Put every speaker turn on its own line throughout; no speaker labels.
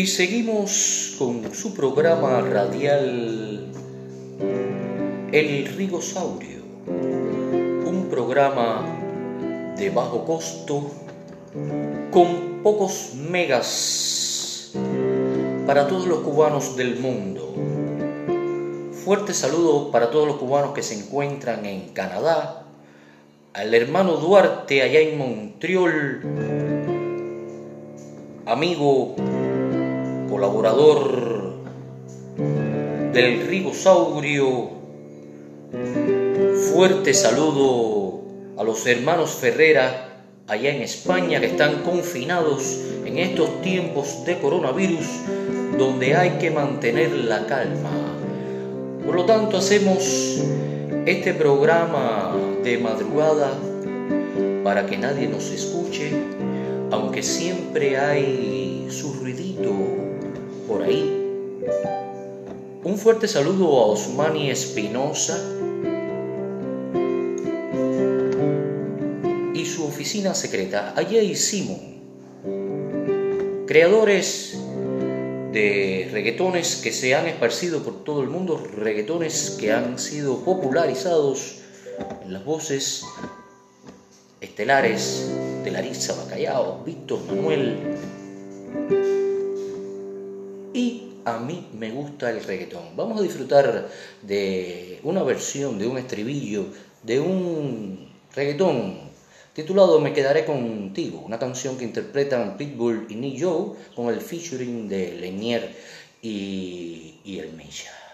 Y seguimos con su programa radial El Rigosaurio, un programa de bajo costo con pocos megas para todos los cubanos del mundo. Fuerte saludo para todos los cubanos que se encuentran en Canadá, al hermano Duarte allá en Montreal, amigo, colaborador del Rigosaurio. Fuerte saludo a los hermanos Ferrera allá en España que están confinados en estos tiempos de coronavirus donde hay que mantener la calma. Por lo tanto hacemos este programa de madrugada para que nadie nos escuche, aunque siempre hay su ruidito por ahí. Un fuerte saludo a Osmani Espinosa y su oficina secreta, Jay Simon, creadores de reggaetones que se han esparcido por todo el mundo, reggaetones que han sido popularizados en las voces estelares de Larissa Bacallao, Víctor Manuel. Mí me gusta el reggaetón. Vamos a disfrutar de una versión, de un estribillo, de un reggaetón titulado Me quedaré contigo, una canción que interpretan Pitbull y Nick Joe con el featuring de Lenier y, y el.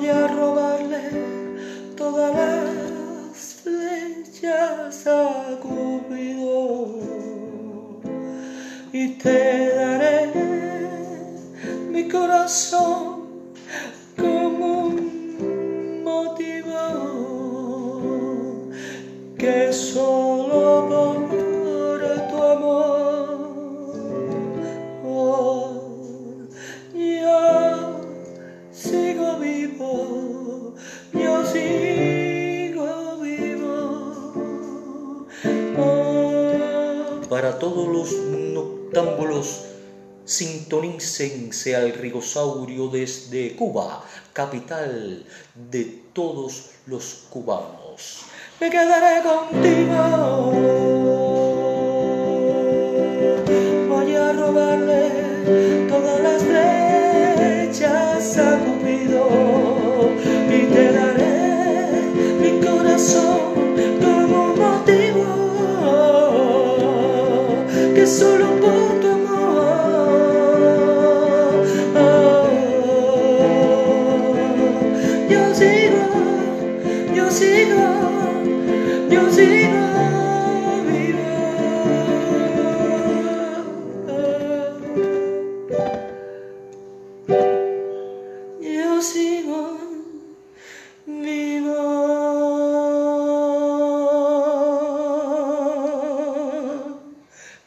voy a robarle todas las flechas a Cupido y te daré mi corazón como un motivo que soy. Sintonícense al rigosaurio desde Cuba, capital de todos los cubanos. Me quedaré contigo. Voy a robarle todas las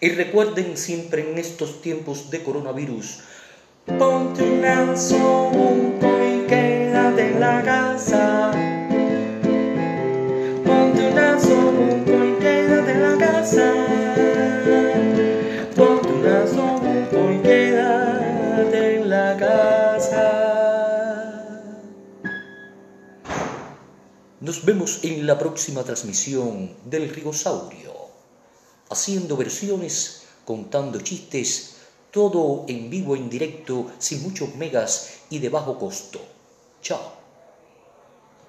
Y recuerden siempre en estos tiempos de coronavirus, ponte un anzuelo y quédate en la casa. Nos vemos en la próxima transmisión del Rigosaurio haciendo versiones, contando chistes, todo en vivo, en directo, sin muchos megas y de bajo costo. Chao.